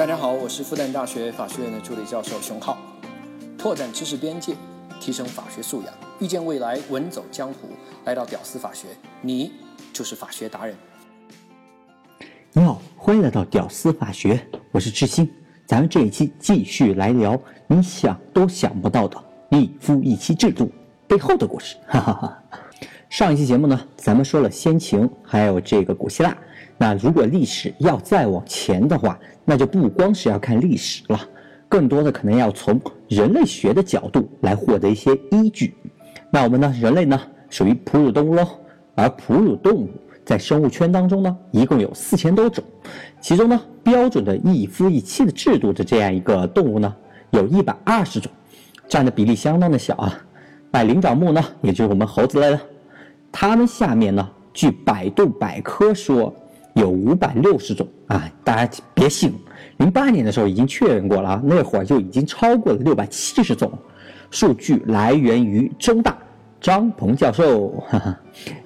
大家好，我是复旦大学法学院的助理教授熊浩，拓展知识边界，提升法学素养，遇见未来，稳走江湖。来到屌丝法学，你就是法学达人。你好，欢迎来到屌丝法学，我是志新。咱们这一期继续来聊你想都想不到的一夫一妻制度背后的故事。哈哈哈。上一期节目呢，咱们说了先秦，还有这个古希腊。那如果历史要再往前的话，那就不光是要看历史了，更多的可能要从人类学的角度来获得一些依据。那我们呢，人类呢属于哺乳动物喽，而哺乳动物在生物圈当中呢，一共有四千多种，其中呢，标准的一夫一妻的制度的这样一个动物呢，有一百二十种，占的比例相当的小啊。百灵长目呢，也就是我们猴子类了，它们下面呢，据百度百科说。有五百六十种啊！大家别信，零八年的时候已经确认过了啊，那会儿就已经超过了六百七十种。数据来源于中大张鹏教授，哈哈。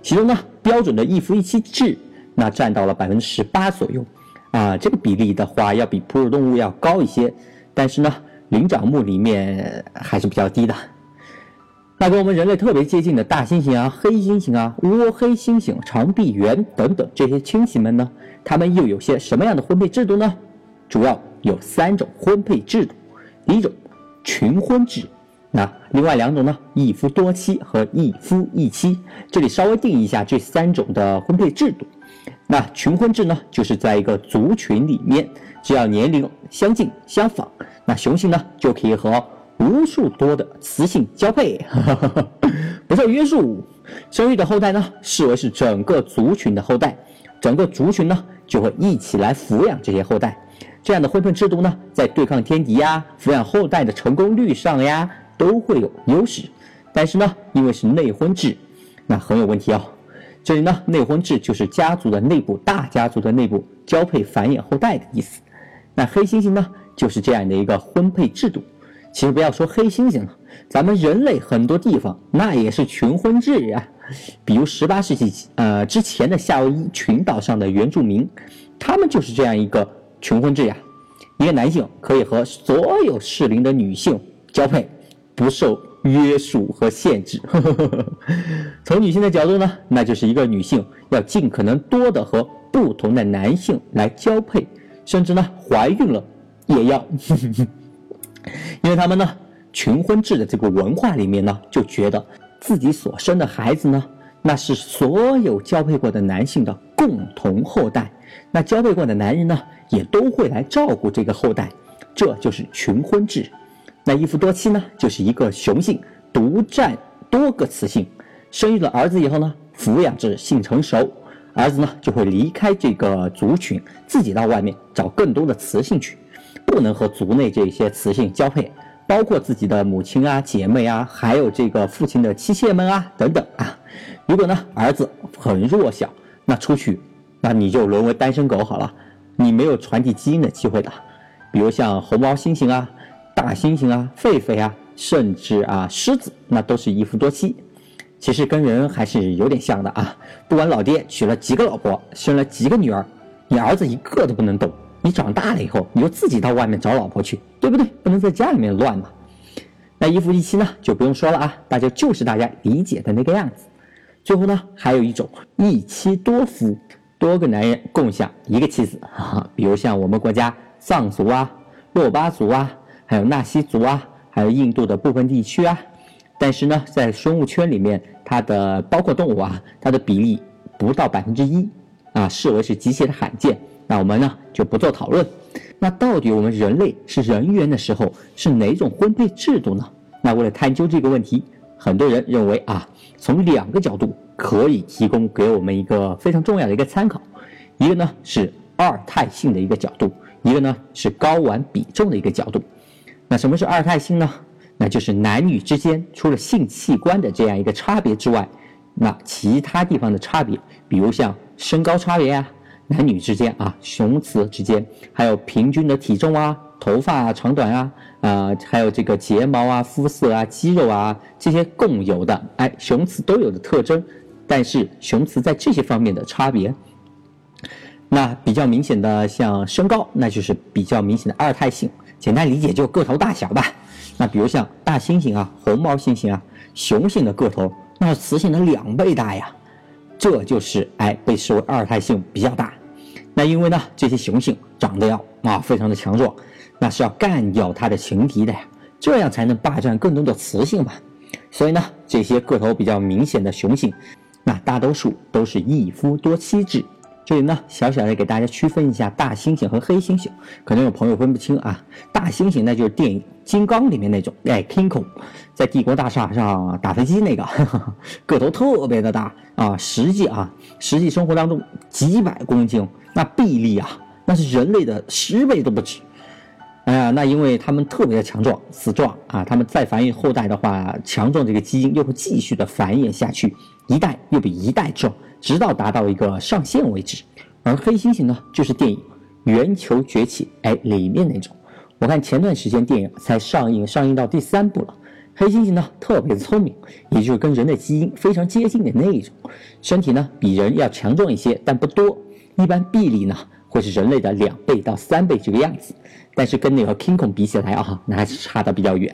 其中呢，标准的一夫一妻制那占到了百分之十八左右啊，这个比例的话要比哺乳动物要高一些，但是呢，灵长目里面还是比较低的。那跟我们人类特别接近的大猩猩啊、黑猩猩啊、倭黑猩猩、长臂猿等等这些亲戚们呢，他们又有些什么样的婚配制度呢？主要有三种婚配制度。第一种，群婚制。那另外两种呢，一夫多妻和一夫一妻。这里稍微定义一下这三种的婚配制度。那群婚制呢，就是在一个族群里面，只要年龄相近相仿，那雄性呢就可以和。无数多的雌性交配，不受约束，生育的后代呢，视为是整个族群的后代，整个族群呢就会一起来抚养这些后代。这样的婚配制度呢，在对抗天敌呀、抚养后代的成功率上呀，都会有优势。但是呢，因为是内婚制，那很有问题哦。这里呢，内婚制就是家族的内部、大家族的内部交配繁衍后代的意思。那黑猩猩呢，就是这样的一个婚配制度。其实不要说黑猩猩了，咱们人类很多地方那也是群婚制呀。比如十八世纪呃之前的夏威夷群岛上的原住民，他们就是这样一个群婚制呀。一个男性可以和所有适龄的女性交配，不受约束和限制。从女性的角度呢，那就是一个女性要尽可能多的和不同的男性来交配，甚至呢怀孕了也要。因为他们呢，群婚制的这个文化里面呢，就觉得自己所生的孩子呢，那是所有交配过的男性的共同后代，那交配过的男人呢，也都会来照顾这个后代，这就是群婚制。那一夫多妻呢，就是一个雄性独占多个雌性，生育了儿子以后呢，抚养至性成熟，儿子呢就会离开这个族群，自己到外面找更多的雌性去。不能和族内这些雌性交配，包括自己的母亲啊、姐妹啊，还有这个父亲的妻妾们啊等等啊。如果呢儿子很弱小，那出去，那你就沦为单身狗好了，你没有传递基因的机会的。比如像红毛猩猩啊、大猩猩啊、狒狒啊，甚至啊狮子，那都是一夫多妻。其实跟人还是有点像的啊。不管老爹娶了几个老婆，生了几个女儿，你儿子一个都不能动。你长大了以后，你就自己到外面找老婆去，对不对？不能在家里面乱嘛。那一夫一妻呢，就不用说了啊，大家就是大家理解的那个样子。最后呢，还有一种一妻多夫，多个男人共享一个妻子，哈哈比如像我们国家藏族啊、珞巴族啊，还有纳西族啊，还有印度的部分地区啊。但是呢，在生物圈里面，它的包括动物啊，它的比例不到百分之一啊，视为是极其的罕见。那我们呢就不做讨论。那到底我们人类是人猿的时候是哪种婚配制度呢？那为了探究这个问题，很多人认为啊，从两个角度可以提供给我们一个非常重要的一个参考。一个呢是二态性的一个角度，一个呢是睾丸比重的一个角度。那什么是二态性呢？那就是男女之间除了性器官的这样一个差别之外，那其他地方的差别，比如像身高差别啊。男女之间啊，雄雌之间，还有平均的体重啊、头发啊长短啊，啊，还有这个睫毛啊、肤色啊、肌肉啊这些共有的，哎，雄雌都有的特征，但是雄雌在这些方面的差别，那比较明显的像身高，那就是比较明显的二态性。简单理解就个头大小吧。那比如像大猩猩啊、红毛猩猩啊、雄性的个头，那是雌性的两倍大呀。这就是哎被视为二态性比较大。那因为呢，这些雄性长得要啊非常的强壮，那是要干掉它的情敌的呀，这样才能霸占更多的雌性嘛。所以呢，这些个头比较明显的雄性，那大多数都是一夫多妻制。这里呢，小小的给大家区分一下大猩猩和黑猩猩，可能有朋友分不清啊。大猩猩那就是电影《金刚》里面那种，哎，King Kong，在帝国大厦上打飞机那个，个头特别的大啊。实际啊，实际生活当中几百公斤，那臂力啊，那是人类的十倍都不止。哎呀，那因为他们特别的强壮、死壮啊，他们再繁衍后代的话，强壮这个基因又会继续的繁衍下去，一代又比一代壮。直到达到一个上限为止，而黑猩猩呢，就是电影《圆球崛起》哎里面那种。我看前段时间电影才上映，上映到第三部了。黑猩猩呢特别聪明，也就是跟人的基因非常接近的那一种，身体呢比人要强壮一些，但不多，一般臂力呢会是人类的两倍到三倍这个样子。但是跟那个 King Kong 比起来啊，那还是差的比较远。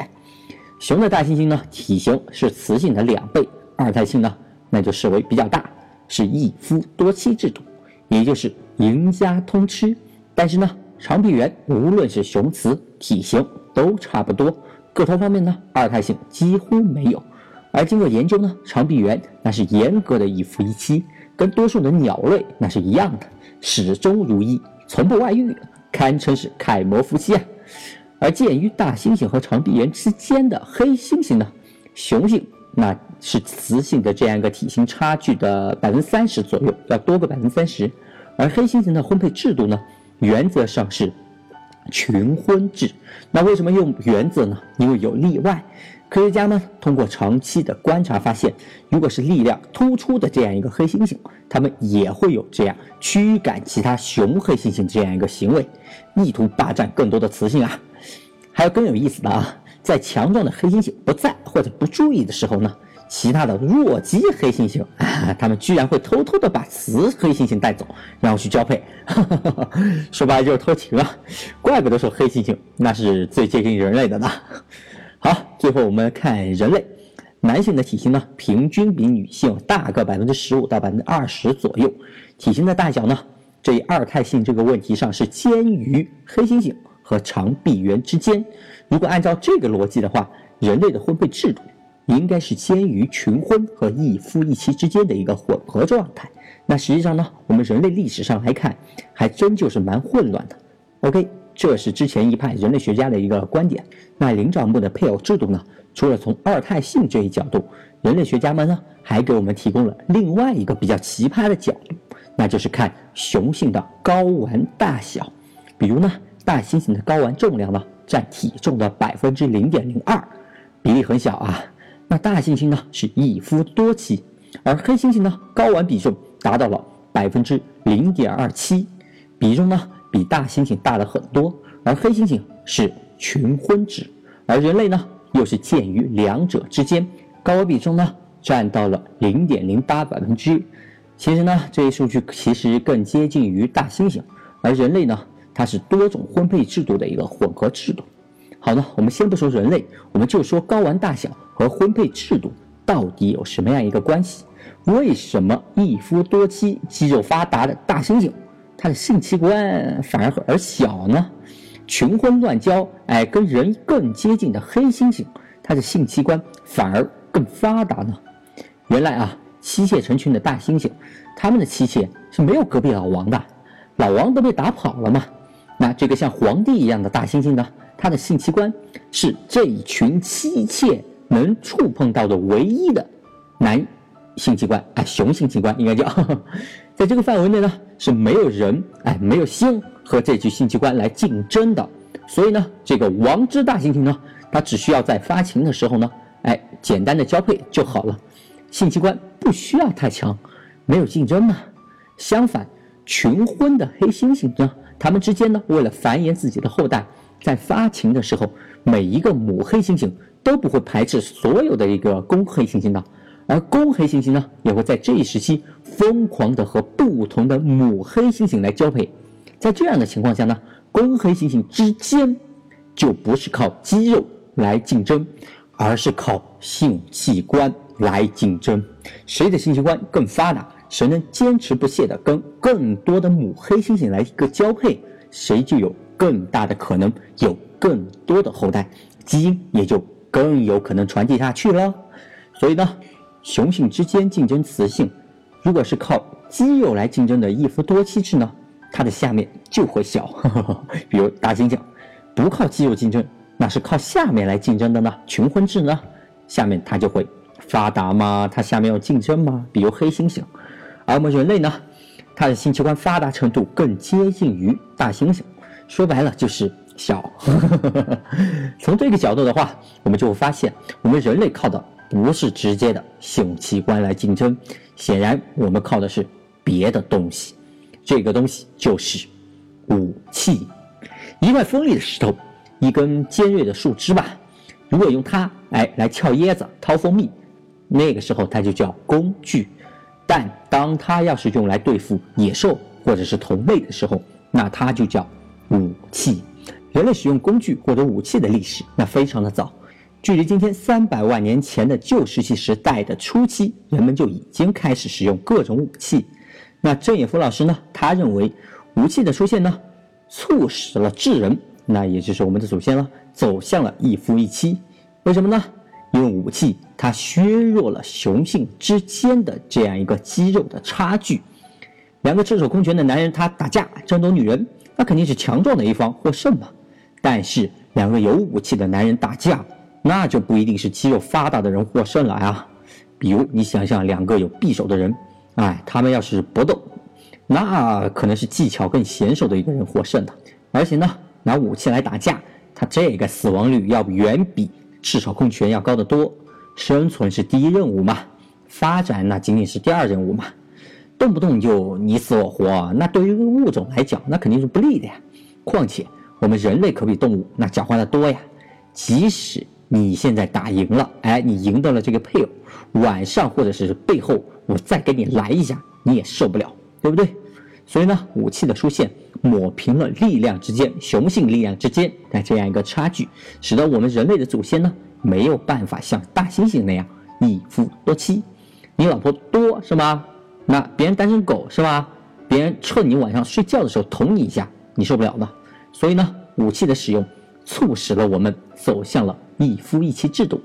雄的大猩猩呢体型是雌性的两倍，二胎性呢那就视为比较大。是一夫多妻制度，也就是赢家通吃。但是呢，长臂猿无论是雄雌体型都差不多，个头方面呢，二态性几乎没有。而经过研究呢，长臂猿那是严格的一夫一妻，跟多数的鸟类那是一样的，始终如一，从不外遇，堪称是楷模夫妻啊。而介于大猩猩和长臂猿之间的黑猩猩呢，雄性。那是雌性的这样一个体型差距的百分之三十左右，要多个百分之三十。而黑猩猩的婚配制度呢，原则上是群婚制。那为什么用原则呢？因为有例外。科学家呢通过长期的观察发现，如果是力量突出的这样一个黑猩猩，它们也会有这样驱赶其他雄黑猩猩这样一个行为，意图霸占更多的雌性啊。还有更有意思的啊。在强壮的黑猩猩不在或者不注意的时候呢，其他的弱鸡黑猩猩啊，他们居然会偷偷的把雌黑猩猩带走，然后去交配，说白了就是偷情啊！怪不得说黑猩猩那是最接近人类的呢。好，最后我们看人类，男性的体型呢，平均比女性大个百分之十五到百分之二十左右，体型的大小呢，这一二态性这个问题上是兼于黑猩猩和长臂猿之间。如果按照这个逻辑的话，人类的婚配制度应该是介于群婚和一夫一妻之间的一个混合状态。那实际上呢，我们人类历史上来看，还真就是蛮混乱的。OK，这是之前一派人类学家的一个观点。那灵长目的配偶制度呢，除了从二态性这一角度，人类学家们呢还给我们提供了另外一个比较奇葩的角度，那就是看雄性的睾丸大小。比如呢，大猩猩的睾丸重量呢？占体重的百分之零点零二，比例很小啊。那大猩猩呢是一夫多妻，而黑猩猩呢睾丸比重达到了百分之零点二七，比重呢比大猩猩大了很多。而黑猩猩是群婚制，而人类呢又是介于两者之间，睾丸比重呢占到了零点零八百分之。其实呢这一数据其实更接近于大猩猩，而人类呢。它是多种婚配制度的一个混合制度。好的，我们先不说人类，我们就说睾丸大小和婚配制度到底有什么样一个关系？为什么一夫多妻、肌肉发达的大猩猩，它的性器官反而而小呢？群婚乱交，哎，跟人更接近的黑猩猩，它的性器官反而更发达呢？原来啊，妻妾成群的大猩猩，他们的妻妾是没有隔壁老王的，老王都被打跑了嘛。那这个像皇帝一样的大猩猩呢，它的性器官是这一群妻妾能触碰到的唯一的男性器官，哎，雄性器官应该叫，在这个范围内呢是没有人，哎，没有性和这具性器官来竞争的。所以呢，这个王之大猩猩呢，它只需要在发情的时候呢，哎，简单的交配就好了，性器官不需要太强，没有竞争嘛。相反，群婚的黑猩猩呢。它们之间呢，为了繁衍自己的后代，在发情的时候，每一个母黑猩猩都不会排斥所有的一个公黑猩猩的，而公黑猩猩呢，也会在这一时期疯狂的和不同的母黑猩猩来交配。在这样的情况下呢，公黑猩猩之间就不是靠肌肉来竞争，而是靠性器官来竞争。谁的性器官更发达，谁能坚持不懈的跟更多的母黑猩猩来一个交配，谁就有更大的可能有更多的后代，基因也就更有可能传递下去了。所以呢，雄性之间竞争雌性，如果是靠肌肉来竞争的一夫多妻制呢？它的下面就会小，比如大猩猩，不靠肌肉竞争，那是靠下面来竞争的呢。群婚制呢，下面它就会发达吗？它下面要竞争吗？比如黑猩猩，而我们人类呢，它的性器官发达程度更接近于大猩猩，说白了就是小。从这个角度的话，我们就会发现，我们人类靠的不是直接的性器官来竞争，显然我们靠的是别的东西。这个东西就是武器，一块锋利的石头，一根尖锐的树枝吧。如果用它哎来撬椰子、掏蜂蜜，那个时候它就叫工具。但当它要是用来对付野兽或者是同类的时候，那它就叫武器。人类使用工具或者武器的历史那非常的早，距离今天三百万年前的旧石器时代的初期，人们就已经开始使用各种武器。那郑也夫老师呢？他认为武器的出现呢，促使了智人，那也就是我们的祖先了，走向了一夫一妻。为什么呢？因为武器它削弱了雄性之间的这样一个肌肉的差距。两个赤手空拳的男人他打架争夺女人，那肯定是强壮的一方获胜嘛。但是两个有武器的男人打架，那就不一定是肌肉发达的人获胜了啊。比如你想想，两个有匕首的人。哎，他们要是搏斗，那可能是技巧更娴熟的一个人获胜的。而且呢，拿武器来打架，他这个死亡率要远比赤手空拳要高得多。生存是第一任务嘛，发展那仅仅是第二任务嘛。动不动就你死我活，那对于物种来讲，那肯定是不利的呀。况且我们人类可比动物那狡猾的多呀。即使你现在打赢了，哎，你赢得了这个配偶，晚上或者是背后。我再给你来一下，你也受不了，对不对？所以呢，武器的出现抹平了力量之间、雄性力量之间的这样一个差距，使得我们人类的祖先呢没有办法像大猩猩那样一夫多妻。你老婆多是吗？那别人单身狗是吧？别人趁你晚上睡觉的时候捅你一下，你受不了的。所以呢，武器的使用促使了我们走向了一夫一妻制度。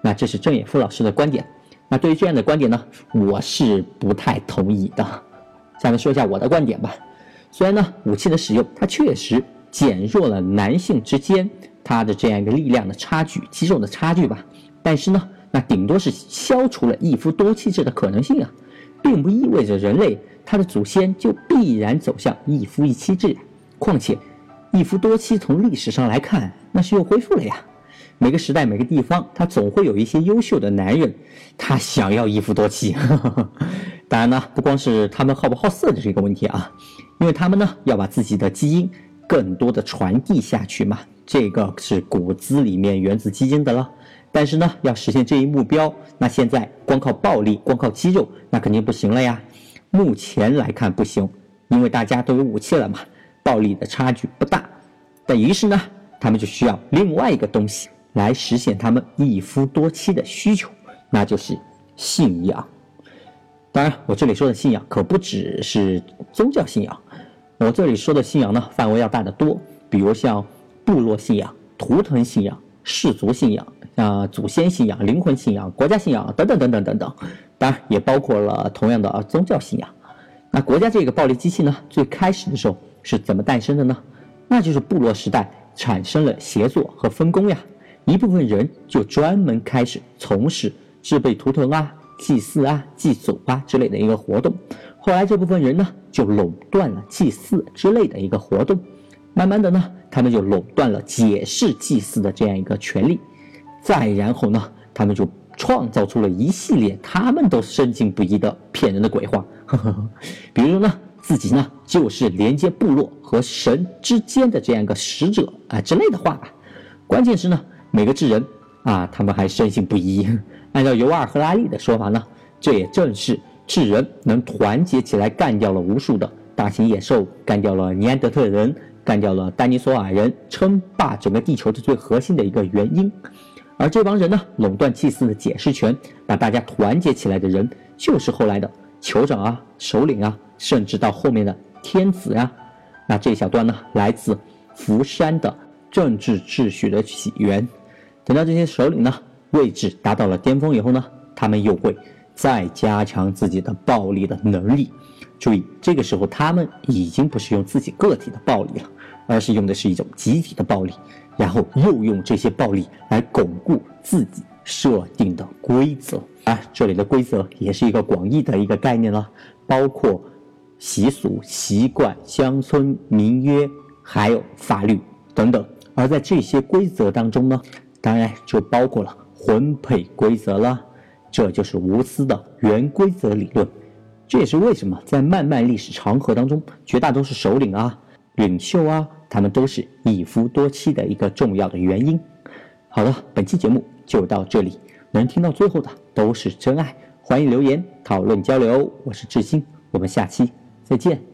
那这是郑也夫老师的观点。那对于这样的观点呢，我是不太同意的。下面说一下我的观点吧。虽然呢，武器的使用它确实减弱了男性之间他的这样一个力量的差距、肌肉的差距吧，但是呢，那顶多是消除了一夫多妻制的可能性啊，并不意味着人类他的祖先就必然走向一夫一妻制。况且，一夫多妻从历史上来看，那是又恢复了呀。每个时代、每个地方，他总会有一些优秀的男人，他想要一夫多妻。当然呢，不光是他们好不好色的这个问题啊，因为他们呢要把自己的基因更多的传递下去嘛，这个是骨子里面源自基因的了。但是呢，要实现这一目标，那现在光靠暴力、光靠肌肉，那肯定不行了呀。目前来看不行，因为大家都有武器了嘛，暴力的差距不大。但于是呢，他们就需要另外一个东西。来实现他们一夫多妻的需求，那就是信仰。当然，我这里说的信仰可不只是宗教信仰，我这里说的信仰呢，范围要大得多。比如像部落信仰、图腾信仰、氏族信仰、啊祖先信仰、灵魂信仰、国家信仰等等等等等等。当然，也包括了同样的宗教信仰。那国家这个暴力机器呢，最开始的时候是怎么诞生的呢？那就是部落时代产生了协作和分工呀。一部分人就专门开始从事制备图腾啊、祭祀啊、祭祖啊之类的一个活动。后来这部分人呢，就垄断了祭祀之类的一个活动。慢慢的呢，他们就垄断了解释祭祀的这样一个权利。再然后呢，他们就创造出了一系列他们都深信不疑的骗人的鬼话。呵 呵比如呢，自己呢就是连接部落和神之间的这样一个使者啊之类的话吧。关键是呢。每个智人啊，他们还深信不疑。按照尤瓦尔·赫拉利的说法呢，这也正是智人能团结起来干掉了无数的大型野兽，干掉了尼安德特人，干掉了丹尼索尔人，称霸整个地球的最核心的一个原因。而这帮人呢，垄断祭祀的解释权，把大家团结起来的人，就是后来的酋长啊、首领啊，甚至到后面的天子呀。那这一小段呢，来自福山的政治秩序的起源。等到这些首领呢位置达到了巅峰以后呢，他们又会再加强自己的暴力的能力。注意，这个时候他们已经不是用自己个体的暴力了，而是用的是一种集体的暴力，然后又用这些暴力来巩固自己设定的规则。啊，这里的规则也是一个广义的一个概念了，包括习俗、习惯、乡村民约，还有法律等等。而在这些规则当中呢，当然就包括了婚配规则了，这就是无私的原规则理论。这也是为什么在漫漫历史长河当中，绝大多数首领啊、领袖啊，他们都是一夫多妻的一个重要的原因。好了，本期节目就到这里，能听到最后的都是真爱，欢迎留言讨论交流。我是志新，我们下期再见。